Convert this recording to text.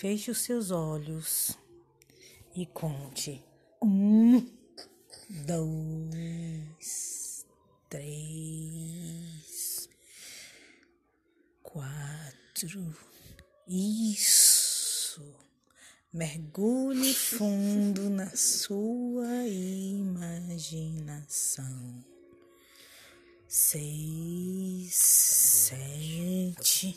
Feche os seus olhos e conte. Um, dois, três, quatro. Isso. Mergulhe fundo na sua imaginação. Seis, sete.